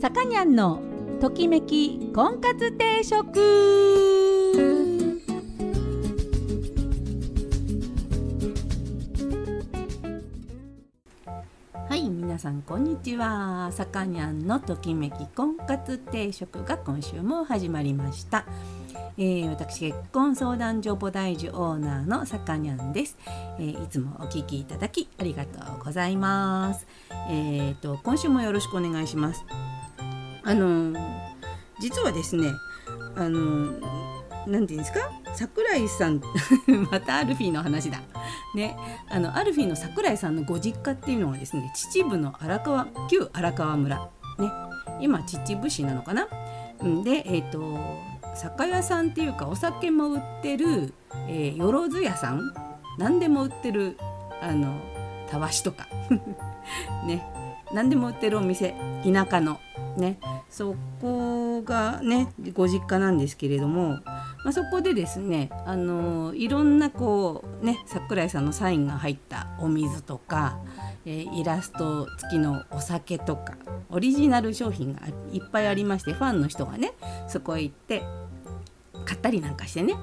さかにゃんのときめき婚活定食。はい皆さんこんにちは。さかにゃんのときめき婚活定食が今週も始まりました。えー、私結婚相談所菩提樹オーナーのさかにゃんです、えー、いつもお聞きいただきありがとうございます。えーと今週もよろしくお願いします。あの実はですねあの何て言うんですか？桜井さん またアルフィーの話だ。ね、あのアルフィーの桜井さんのご実家っていうのはですね秩父の荒川旧荒川村。ね今秩父市なのかな？でえっ、ー、と酒屋さんっていうかお酒も売ってる、えー、よろず屋さん？何でも売ってるあのたわしとか。ね何でも売ってるお店田舎の。ね。そこがねご実家なんですけれども、まあ、そこでですねあのいろんなこうね桜井さんのサインが入ったお水とか、えー、イラスト付きのお酒とかオリジナル商品がいっぱいありましてファンの人がねそこへ行って買ったりなんかしてね。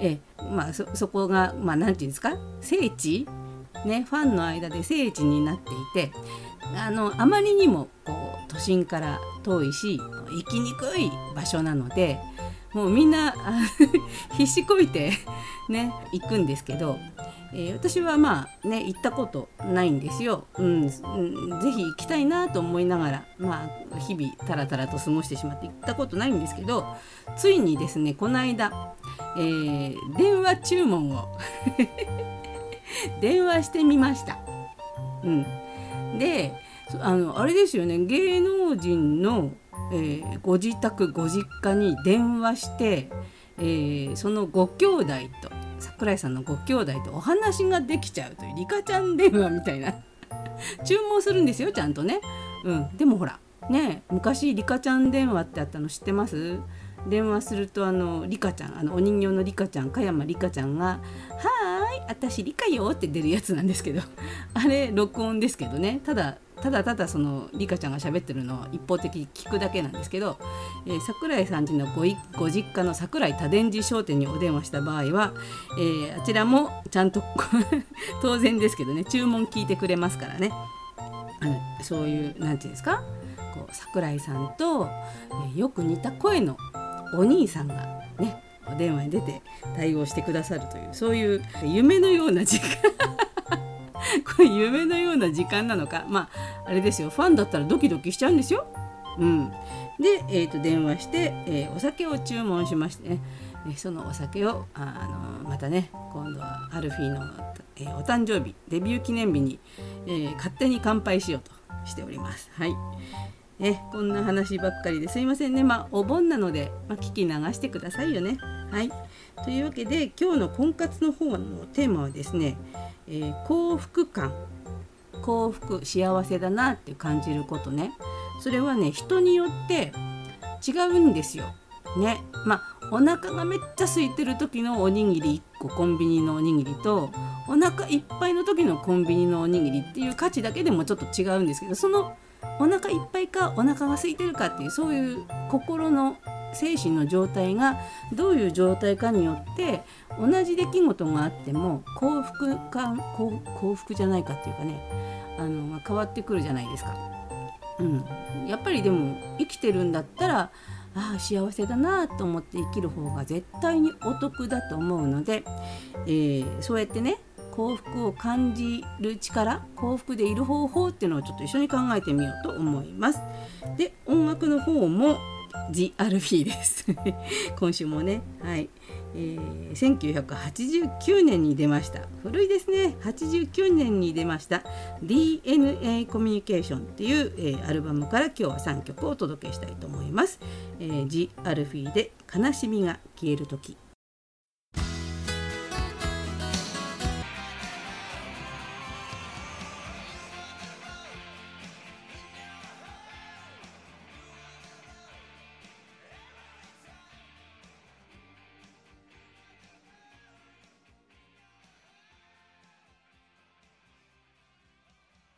えまあそこがまあ何て言うんですか？聖地？ねファンの間で聖地になっていてあのあまりにもこう都心から遠いし行きにくい場所なのでもうみんな 必死こいてね行くんですけど、えー、私はまあね行ったことないんですよ、うん、うん、ぜひ行きたいなと思いながらまあ日々タラタラと過ごしてしまって行ったことないんですけどついにですねこの間、えー、電話注文を 電話してみました。うん、であのあれですよね。芸能人の、えー、ご自宅ご実家に電話して、えー、そのご兄弟と桜井さんのご兄弟とお話ができちゃうというリカちゃん電話みたいな。注文するんですよちゃんとね。うん、でもほらね昔リカちゃん電話ってあったの知ってます？電話するとあのリカちゃんあのお人形のリカちゃん加山リカちゃんが「はーい私リカよ」って出るやつなんですけど。あれ録音ですけどね。ただただただそのリカちゃんが喋ってるのを一方的に聞くだけなんですけど、えー、桜井さんちのごご実家の桜井多伝寺商店にお電話した場合は、えー、あちらもちゃんと 当然ですけどね注文聞いてくれますからね。あのそういう何て言うんですか？こう桜井さんと、え、よく似た声のお兄さんがねお電話に出て対応してくださるというそういう夢のような時間。これ夢のような時間なのか。まああれですよ。ファンだったらドキドキしちゃうんですよ。うん、で、えーと、電話して、えー、お酒を注文しましてね。そのお酒をあのまたね今度はアルフィーの、えー、お誕生日デビュー記念日に、えー、勝手に乾杯しようとしております。はい。えこんな話ばっかりですいませんね。まあお盆なので、まあ、聞き流してくださいよね。はい。というわけで今日の婚活の方のテーマはですねえー、幸福感。幸福幸せだなって感じることね。それはね人によって違うんですよ。ね。まあお腹がめっちゃ空いてる時のおにぎり1個コンビニのおにぎりとお腹いっぱいの時のコンビニのおにぎりっていう価値だけでもちょっと違うんですけどそのお腹いっぱいかお腹が空いてるかっていうそういう心の精神の状態がどういう状態かによって同じ出来事があっても幸福か幸福じゃないかっていうかねあの、変わってくるじゃないですか。うん、やっぱりでも生きてるんだったらああ幸せだなと思って生きる方が絶対にお得だと思うので、えー、そうやってね幸福を感じる力幸福でいる方法っていうのをちょっと一緒に考えてみようと思います。で音楽の方もジ・アルフィーです。今週もねはい、えー、1989年に出ました。古いですね。89年に出ました。DNA コミュニケーションっていう、えー、アルバムから今日は3曲をお届けしたいと思います、えー、ジ・アルフィーで悲しみが消える時。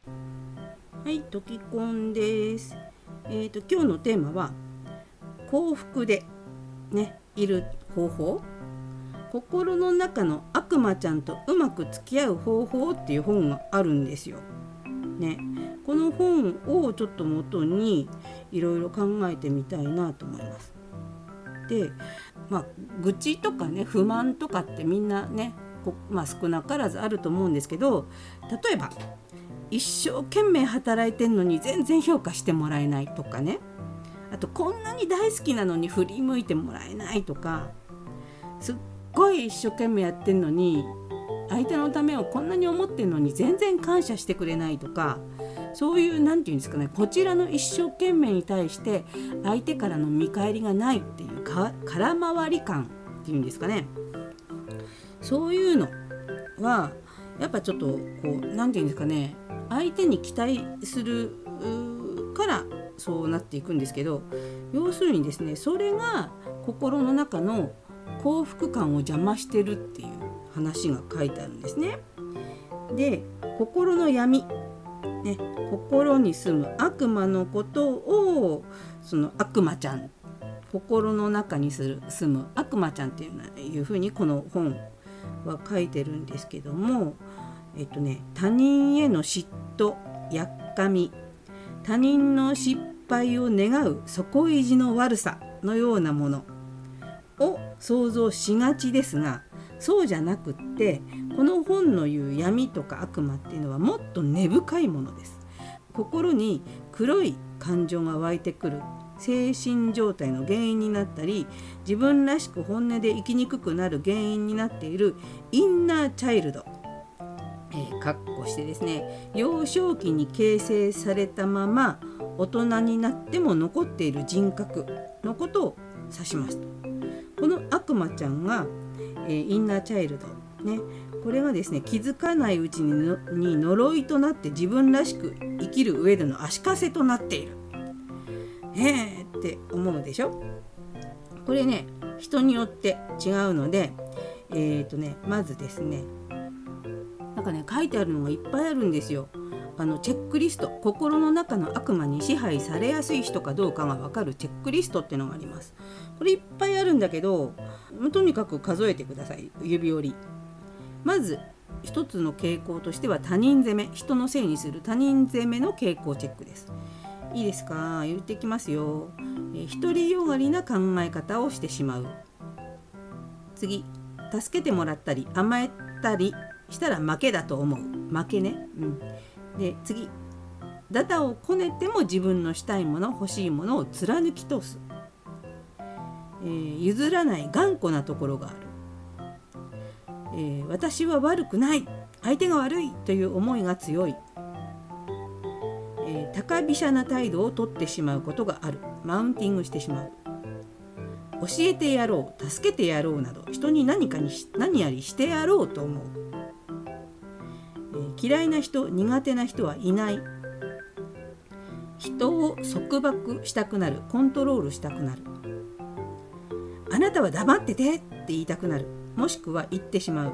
はい、溶き込んです。えーと、今日のテーマは幸福でねいる方法心の中の悪魔ちゃんとうまく付き合う方法っていう本があるんですよ。ね、この本をちょっと元にいろいろ考えてみたいなと思います。でまあ愚痴とかね不満とかってみんなねまあ、少なからずあると思うんですけど例えば一生懸命働いてんのに全然評価してもらえないとかね。あとこんなに大好きなのに振り向いてもらえないとか。すっごい一生懸命やってんのに相手のためをこんなに思ってんのに全然感謝してくれないとか。そういう何て言うんですかねこちらの一生懸命に対して相手からの見返りがないっていう空回り感っていうんですかね。そういうのはやっぱちょっとこう何て言うんですかね相手に期待するからそうなっていくんですけど要するにですねそれが心の中の幸福感を邪魔してるっていう話が書いてあるんですね。で心の闇、ね、心に住む悪魔のことをその悪魔ちゃん心の中にする住む悪魔ちゃんっていういうふうにこの本は書いてるんですけどもえっとね他人への嫉妬やっかみ。他人の失敗を願う底意地の悪さのようなもの。を想像しがちですがそうじゃなくってこの本の言う闇とか悪魔っていうのはもっと根深いものです。心に黒い感情が湧いてくる。精神状態の原因になったり自分らしく本音で生きにくくなる原因になっているインナーチャイルド。えー、かっこしてですね幼少期に形成されたまま大人になっても残っている人格のことを指しますとこの悪魔ちゃんが、えー、インナーチャイルドねこれがですね気づかないうちに呪いとなって自分らしく生きる上での足かせとなっている。えーって思うでしょ？これね人によって違うのでえっ、ー、とねまずですねかね書いてあるのがいっぱいあるんですよ。あのチェックリスト心の中の悪魔に支配されやすい人かどうかが分かるチェックリストってのがあります。これいっぱいあるんだけどとにかく数えてください指折り。まず一つの傾向としては他人責め人のせいにする他人責めの傾向チェックです。いいですか？言ってきますよ。え独りよがりな考え方をしてしまう。次助けてもらったり甘えたりしたら負けだと思う。負けね、うん、で次。ダダをこねても自分のしたいもの欲しいものを貫き通す、えー、譲らない頑固なところがある、えー、私は悪くない。相手が悪いという思いが強い、えー、高飛車な態度をとってしまうことがある。マウンティングしてしまう。教えてやろう助けてやろうなど人に何かに何やりしてやろうと思う。嫌いな人苦手な人はいない。人を束縛したくなるコントロールしたくなる。あなたは黙っててって言いたくなるもしくは言ってしまう。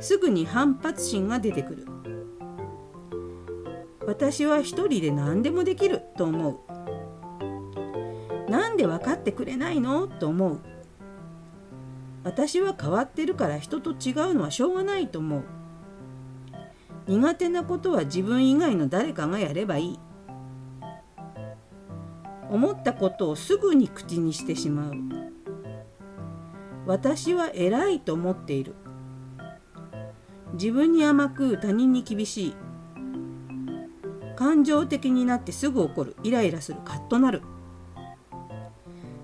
すぐに反発心が出てくる。私は一人で何でもできると思う。なんで分かってくれないのと思う。私は変わってるから人と違うのはしょうがないと思う。苦手なことは自分以外の誰かがやればいい。思ったことをすぐに口にしてしまう。私は偉いと思っている。自分に甘く他人に厳しい。感情的になってすぐ怒る。イライラする。カッとなる。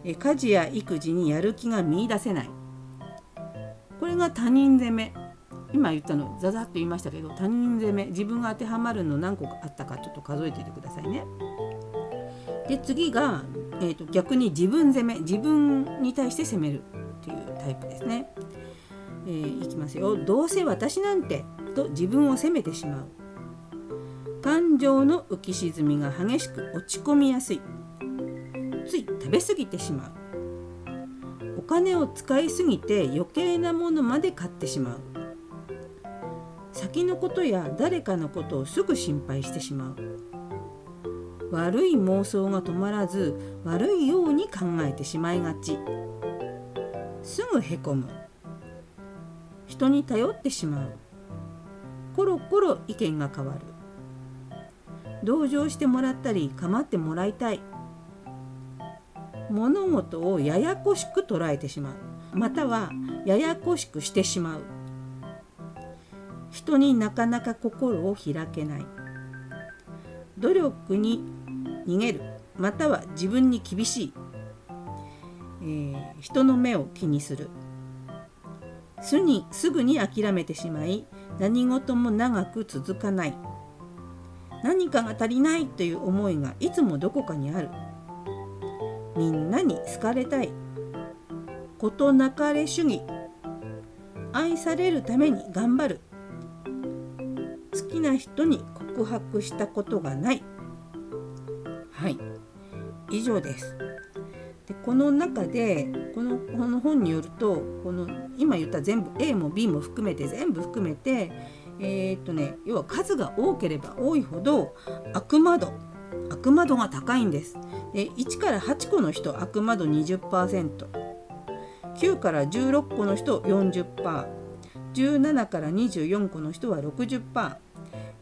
家事や育児にやる気が見いだせない。これが他人責め。今言ったのざざっと言いましたけど他人責め自分が当てはまるの何個あったかちょっと数えていてくださいね。で次が、えーと、逆に自分責め自分に対して責めるっていうタイプですね。えー、いきますよ。どうせ私なんてと自分を責めてしまう。感情の浮き沈みが激しく落ち込みやすい。つい食べ過ぎてしまう。お金を使いすぎて余計なものまで買ってしまう。先のことや誰かのことをすぐ心配してしまう。悪い妄想が止まらず悪いように考えてしまいがち。すぐへこむ。人に頼ってしまう。コロコロ意見が変わる。同情してもらったり構ってもらいたい。物事をややこしく捉えてしまう。またはややこしくしてしまう。人になかなか心を開けない。努力に逃げるまたは自分に厳しい、えー、人の目を気にする。すにすぐに諦めてしまい何事も長く続かない。何かが足りないという思いがいつもどこかにある。みんなに好かれたい。事なかれ主義。愛されるために頑張る。好きな人に告白したことがない。はい。以上です。でこの中でこのこの本によるとこの今言った全部 A も B も含めて全部含めてえー、っとね要は数が多ければ多いほど悪魔度悪魔度が高いんです。で1から8個の人悪魔度 20%9 から16個の人40% 17から24個の人は60%。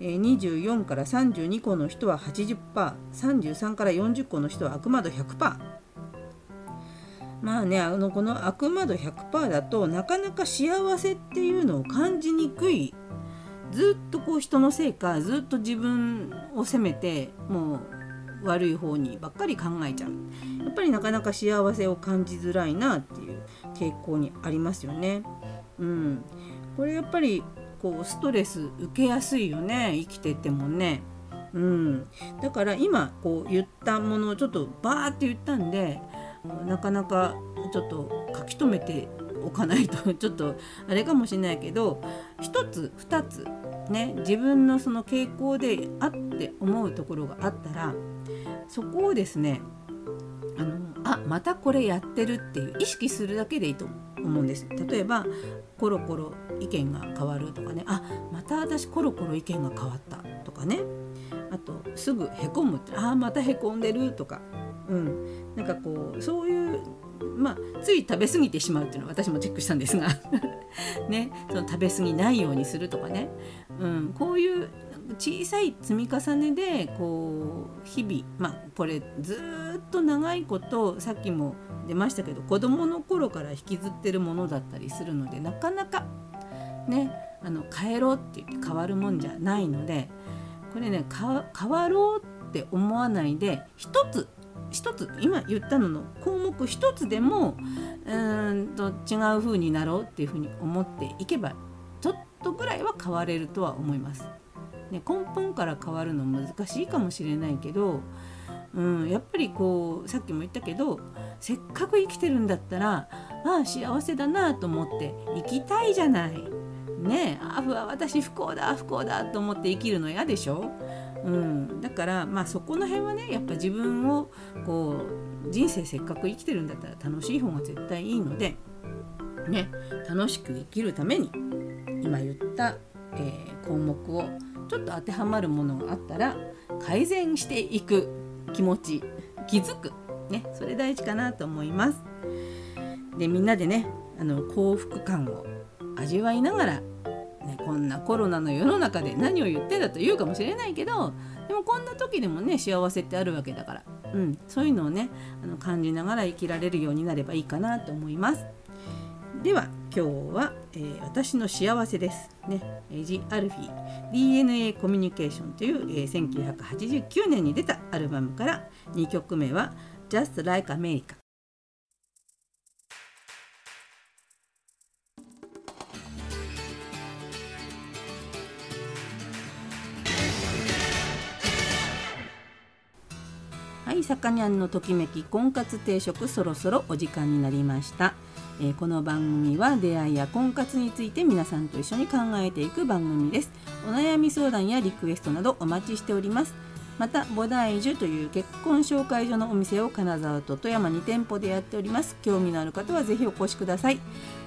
24から32個の人は 80%33 から40個の人は悪魔度100%まあねあのこの悪魔度100%だとなかなか幸せっていうのを感じにくい。ずっとこう人のせいかずっと自分を責めてもう悪い方にばっかり考えちゃう。やっぱりなかなか幸せを感じづらいなっていう傾向にありますよね。うん、これやっぱりこうストレス受けやすいよね生きててもね。うん、だから今こう言ったものをちょっとバーって言ったんでなかなかちょっと書き留めておかないと ちょっとあれかもしれないけど1つ2つね自分のその傾向であって思うところがあったらそこをですねあのあまたこれやってるっていう意識するだけでいいと思うんです例えばコロコロ意見が変わるとかね。あまた私コロコロ意見が変わったとかね。あとすぐへこむって。あまたへこんでるとか。うん。なんかこうそういうまあ、つい食べ過ぎてしまうっていうのは私もチェックしたんですが。ね、その食べ過ぎないようにするとかね、うん、こういう小さい積み重ねでこう日々まあこれずっと長いことさっきも出ましたけど子どもの頃から引きずってるものだったりするのでなかなかねあの変えろって言って変わるもんじゃないのでこれね変わろうって思わないで一つ一つ今言ったのの項目一つでもうんと違う風になろうっていう風に思っていけばちょっとぐらいは変われるとは思います。ね、根本から変わるの難しいかもしれないけど、うん、やっぱりこうさっきも言ったけどせっかく生きてるんだったらああ幸せだなと思って生きたいじゃない。ねああ私不幸だ不幸だと思って生きるの嫌でしょうん、だからまあそこの辺はねやっぱ自分をこう人生せっかく生きてるんだったら楽しい方が絶対いいので、ね、楽しく生きるために今言った、えー、項目をちょっと当てはまるものがあったら改善していく気持ち気づく、ね、それ大事かなと思います。でみんなでねあの幸福感を味わいながらね、こんなコロナの世の中で何を言ってんだと言うかもしれないけどでもこんな時でもね幸せってあるわけだから、うん、そういうのをねあの感じながら生きられるようになればいいかなと思います。では今日は、えー、私の幸せです。ね、ジ・アルフィ DNA コミュニケーションという、えー、1989年に出たアルバムから2曲目は Just Like America いさかにゃんのときめき婚活定食そろそろお時間になりました、えー、この番組は出会いや婚活について皆さんと一緒に考えていく番組です。お悩み相談やリクエストなどお待ちしております。また菩提樹という結婚紹介所のお店を金沢と富山2店舗でやっております。興味のある方はぜひお越しください、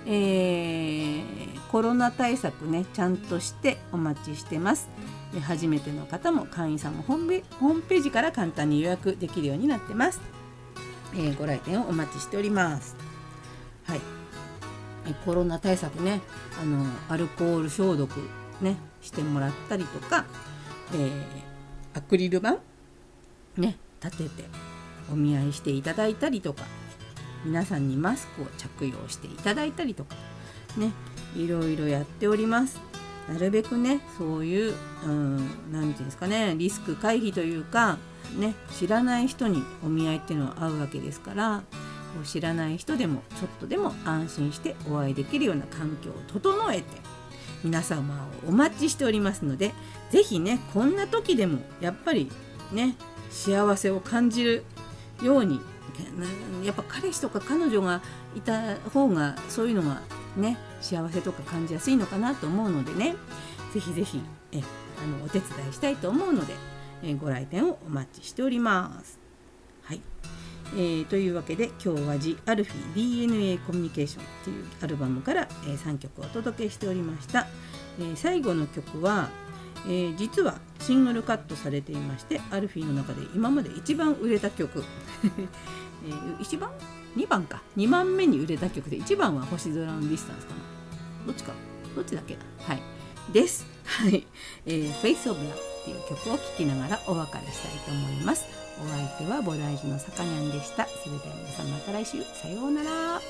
えー、コロナ対策ねちゃんとしてお待ちしてます。初めての方も会員さんもホームページから簡単に予約できるようになってます、えー、ご来店をお待ちしております。はい。コロナ対策ねあのアルコール消毒ねしてもらったりとか、えーアクリル板ね立ててお見合いしていただいたりとか皆さんにマスクを着用していただいたりとかねいろいろやっております。なるべくねそういう何、うん、て言うんですかねリスク回避というかね知らない人にお見合いっていうのは合うわけですから知らない人でもちょっとでも安心してお会いできるような環境を整えて皆様をお待ちしておりますので是非ねこんな時でもやっぱりね幸せを感じるようにやっぱ彼氏とか彼女がいた方がそういうのがね幸せとか感じやすいのかなと思うのでね。是非是非えあのお手伝いしたいと思うのでえご来店をお待ちしております。はい。えー、というわけで今日は「ジ・アルフィ DNA コミュニケーション」というアルバムから、えー、3曲をお届けしておりました、えー、最後の曲は、えー、実はシングルカットされていましてアルフィーの中で今まで一番売れた曲、えー、1番？2番か。2番目に売れた曲で1番は星空のディスタンスかな。どっちか。どっちだっけ？はい。です。はい、えー、Face of Love っていう曲を聴きながらお別れしたいと思います。お相手は菩提寺のさかにゃんでした。それでは皆さんまた来週。さようなら。